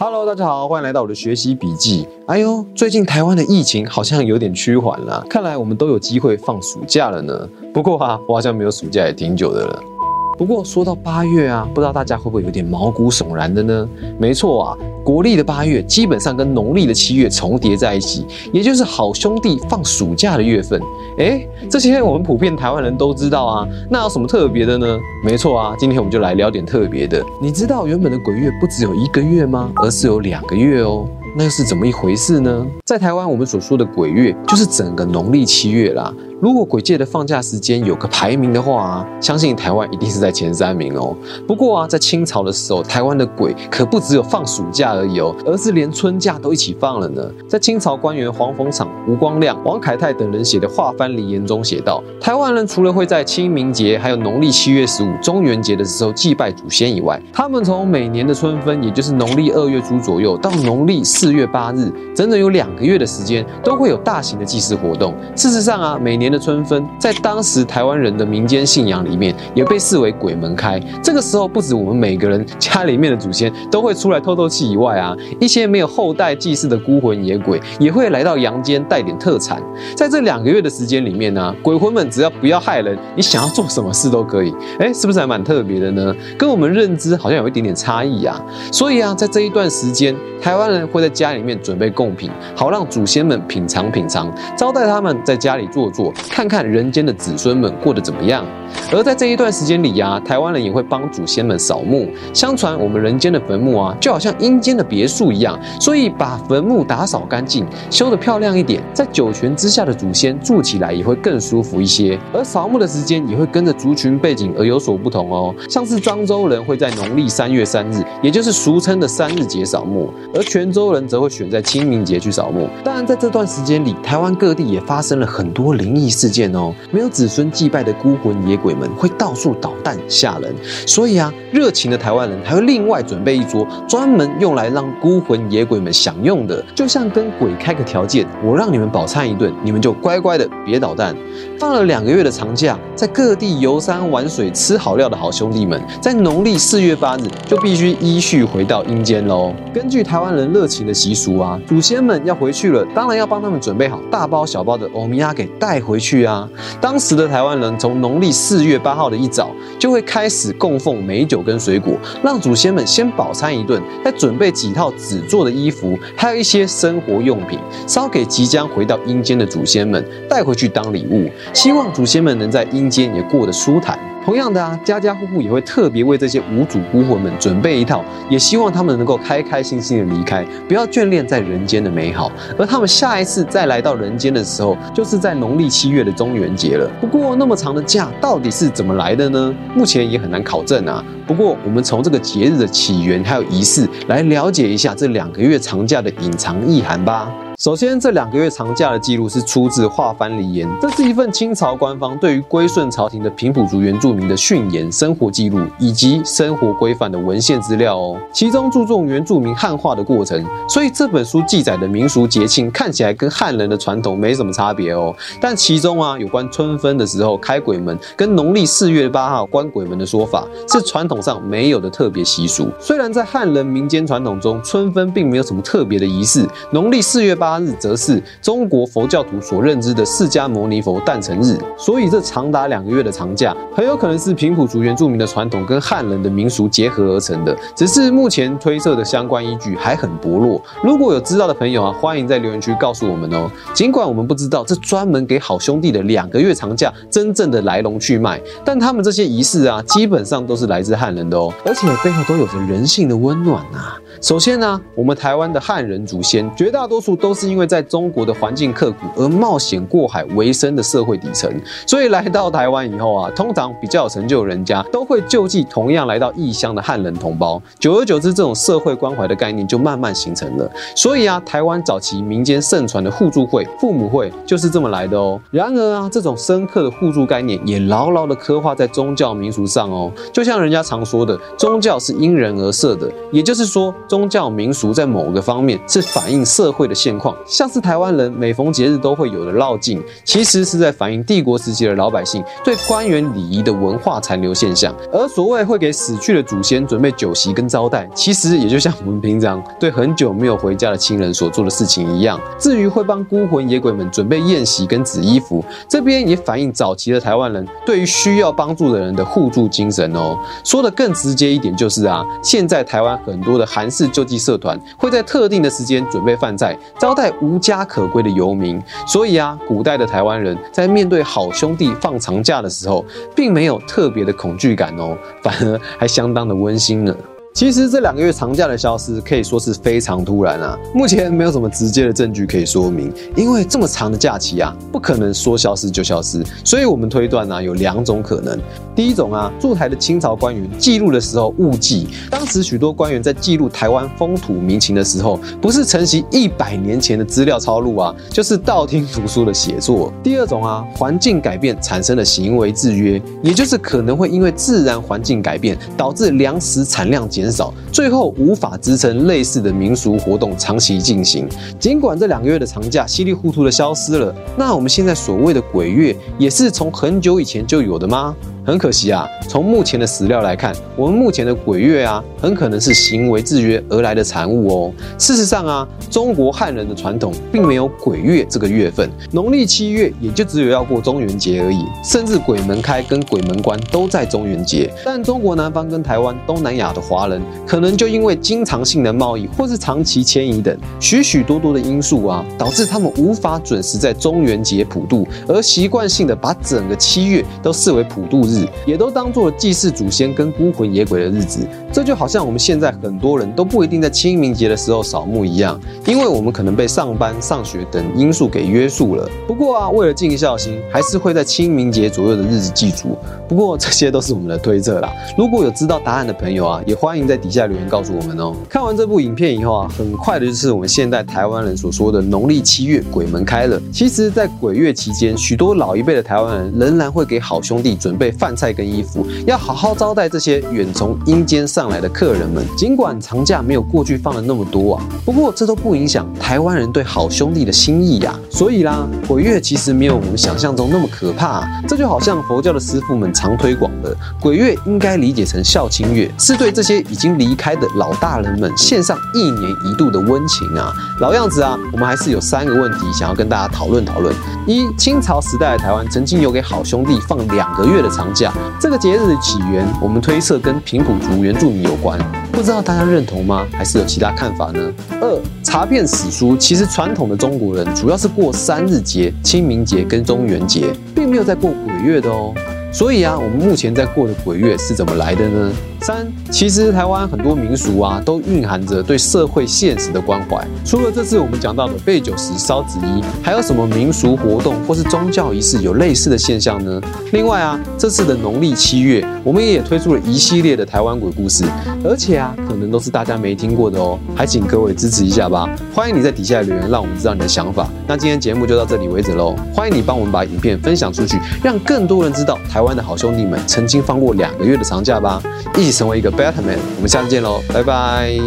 Hello，大家好，欢迎来到我的学习笔记。哎呦，最近台湾的疫情好像有点趋缓了，看来我们都有机会放暑假了呢。不过哈，我好像没有暑假也挺久的了。不过说到八月啊，不知道大家会不会有点毛骨悚然的呢？没错啊，国历的八月基本上跟农历的七月重叠在一起，也就是好兄弟放暑假的月份。哎，这些我们普遍台湾人都知道啊，那有什么特别的呢？没错啊，今天我们就来聊点特别的。你知道原本的鬼月不只有一个月吗？而是有两个月哦。那又是怎么一回事呢？在台湾，我们所说的鬼月就是整个农历七月啦。如果鬼界的放假时间有个排名的话啊，相信台湾一定是在前三名哦。不过啊，在清朝的时候，台湾的鬼可不只有放暑假而已哦，而是连春假都一起放了呢。在清朝官员黄逢场、吴光亮、王凯泰等人写的《画藩离言》中写道：台湾人除了会在清明节还有农历七月十五中元节的时候祭拜祖先以外，他们从每年的春分，也就是农历二月初左右，到农历四月八日，整整有两个月的时间，都会有大型的祭祀活动。事实上啊，每年的春分，在当时台湾人的民间信仰里面，也被视为鬼门开。这个时候，不止我们每个人家里面的祖先都会出来透透气以外啊，一些没有后代祭祀的孤魂野鬼也会来到阳间带点特产。在这两个月的时间里面呢，鬼魂们只要不要害人，你想要做什么事都可以。哎，是不是还蛮特别的呢？跟我们认知好像有一点点差异啊。所以啊，在这一段时间，台湾人会在家里面准备贡品，好让祖先们品尝品尝，招待他们在家里坐坐，看看人间的子孙们过得怎么样。而在这一段时间里呀，台湾人也会帮祖先们扫墓。相传我们人间的坟墓啊，就好像阴间的别墅一样，所以把坟墓打扫干净，修得漂亮一点，在九泉之下的祖先住起来也会更舒服一些。而扫墓的时间也会跟着族群背景而有所不同哦。像是漳州人会在农历三月三日，也就是俗称的三日节扫墓，而泉州人则会选在清明节去扫墓。当然，在这段时间里，台湾各地也发生了很多灵异事件哦。没有子孙祭拜的孤魂野鬼们会到处捣蛋吓人，所以啊，热情的台湾人还会另外准备一桌专门用来让孤魂野鬼们享用的，就像跟鬼开个条件，我让你们饱餐一顿，你们就乖乖的别捣蛋。放了两个月的长假，在各地游山玩水、吃好料的好兄弟们，在农历四月八日就必须依序回到阴间喽。根据台湾人热情的习俗啊，祖先们要回去了，当然要帮他们准备好大包小包的欧米亚给带回去啊。当时的台湾人从农历四月八号的一早就会开始供奉美酒跟水果，让祖先们先饱餐一顿，再准备几套纸做的衣服，还有一些生活用品，烧给即将回到阴间的祖先们带回去当礼物。希望祖先们能在阴间也过得舒坦。同样的啊，家家户户也会特别为这些无主孤魂们准备一套，也希望他们能够开开心心的离开，不要眷恋在人间的美好。而他们下一次再来到人间的时候，就是在农历七月的中元节了。不过那么长的假到底是怎么来的呢？目前也很难考证啊。不过我们从这个节日的起源还有仪式来了解一下这两个月长假的隐藏意涵吧。首先，这两个月长假的记录是出自《画藩离言》，这是一份清朝官方对于归顺朝廷的平埔族原住民的训言、生活记录以及生活规范的文献资料哦。其中注重原住民汉化的过程，所以这本书记载的民俗节庆看起来跟汉人的传统没什么差别哦。但其中啊，有关春分的时候开鬼门，跟农历四月八号关鬼门的说法，是传统上没有的特别习俗。虽然在汉人民间传统中，春分并没有什么特别的仪式，农历四月八。八日则是中国佛教徒所认知的释迦牟尼佛诞辰日，所以这长达两个月的长假，很有可能是平埔族原住民的传统跟汉人的民俗结合而成的。只是目前推测的相关依据还很薄弱。如果有知道的朋友啊，欢迎在留言区告诉我们哦。尽管我们不知道这专门给好兄弟的两个月长假真正的来龙去脉，但他们这些仪式啊，基本上都是来自汉人的哦，而且背后都有着人性的温暖啊。首先呢，我们台湾的汉人祖先绝大多数都是因为在中国的环境刻苦而冒险过海为生的社会底层，所以来到台湾以后啊，通常比较有成就人家都会救济同样来到异乡的汉人同胞。久而久之，这种社会关怀的概念就慢慢形成了。所以啊，台湾早期民间盛传的互助会、父母会就是这么来的哦。然而啊，这种深刻的互助概念也牢牢的刻画在宗教民俗上哦。就像人家常说的，宗教是因人而设的，也就是说。宗教民俗在某个方面是反映社会的现况。像是台湾人每逢节日都会有的绕境，其实是在反映帝国时期的老百姓对官员礼仪的文化残留现象。而所谓会给死去的祖先准备酒席跟招待，其实也就像我们平常对很久没有回家的亲人所做的事情一样。至于会帮孤魂野鬼们准备宴席跟紫衣服，这边也反映早期的台湾人对于需要帮助的人的互助精神哦。说的更直接一点就是啊，现在台湾很多的韩式救济社团会在特定的时间准备饭菜，招在无家可归的游民。所以啊，古代的台湾人在面对好兄弟放长假的时候，并没有特别的恐惧感哦，反而还相当的温馨呢。其实这两个月长假的消失可以说是非常突然啊，目前没有什么直接的证据可以说明，因为这么长的假期啊，不可能说消失就消失，所以我们推断呢有两种可能。第一种啊，驻台的清朝官员记录的时候误记，当时许多官员在记录台湾风土民情的时候，不是承袭一百年前的资料抄录啊，就是道听途说的写作。第二种啊，环境改变产生的行为制约，也就是可能会因为自然环境改变，导致粮食产量减少，最后无法支撑类似的民俗活动长期进行。尽管这两个月的长假稀里糊涂的消失了，那我们现在所谓的鬼月，也是从很久以前就有的吗？很可惜啊，从目前的史料来看，我们目前的鬼月啊，很可能是行为制约而来的产物哦。事实上啊，中国汉人的传统并没有鬼月这个月份，农历七月也就只有要过中元节而已，甚至鬼门开跟鬼门关都在中元节。但中国南方跟台湾、东南亚的华人，可能就因为经常性的贸易或是长期迁移等许许多多的因素啊，导致他们无法准时在中元节普渡，而习惯性的把整个七月都视为普渡日。也都当做祭祀祖先跟孤魂野鬼的日子，这就好像我们现在很多人都不一定在清明节的时候扫墓一样，因为我们可能被上班、上学等因素给约束了。不过啊，为了尽孝心，还是会在清明节左右的日子祭祖。不过这些都是我们的推测啦。如果有知道答案的朋友啊，也欢迎在底下留言告诉我们哦。看完这部影片以后啊，很快的就是我们现代台湾人所说的农历七月鬼门开了。其实，在鬼月期间，许多老一辈的台湾人仍然会给好兄弟准备饭。饭菜跟衣服，要好好招待这些远从阴间上来的客人们。尽管长假没有过去放了那么多啊，不过这都不影响台湾人对好兄弟的心意呀。所以啦，鬼月其实没有我们想象中那么可怕。这就好像佛教的师傅们常推广的，鬼月应该理解成孝亲月，是对这些已经离开的老大人们献上一年一度的温情啊。老样子啊，我们还是有三个问题想要跟大家讨论讨论。一，清朝时代的台湾曾经有给好兄弟放两个月的长假。这个节日的起源，我们推测跟平埔族原住民有关，不知道大家认同吗？还是有其他看法呢？二，查遍史书，其实传统的中国人主要是过三日节，清明节跟中元节，并没有在过鬼月的哦。所以啊，我们目前在过的鬼月是怎么来的呢？三，其实台湾很多民俗啊，都蕴含着对社会现实的关怀。除了这次我们讲到的备酒时烧纸衣，还有什么民俗活动或是宗教仪式有类似的现象呢？另外啊，这次的农历七月，我们也推出了一系列的台湾鬼故事，而且啊，可能都是大家没听过的哦，还请各位支持一下吧。欢迎你在底下留言，让我们知道你的想法。那今天节目就到这里为止喽，欢迎你帮我们把影片分享出去，让更多人知道台湾的好兄弟们曾经放过两个月的长假吧。一。成为一个 better man，我们下次见喽，拜拜。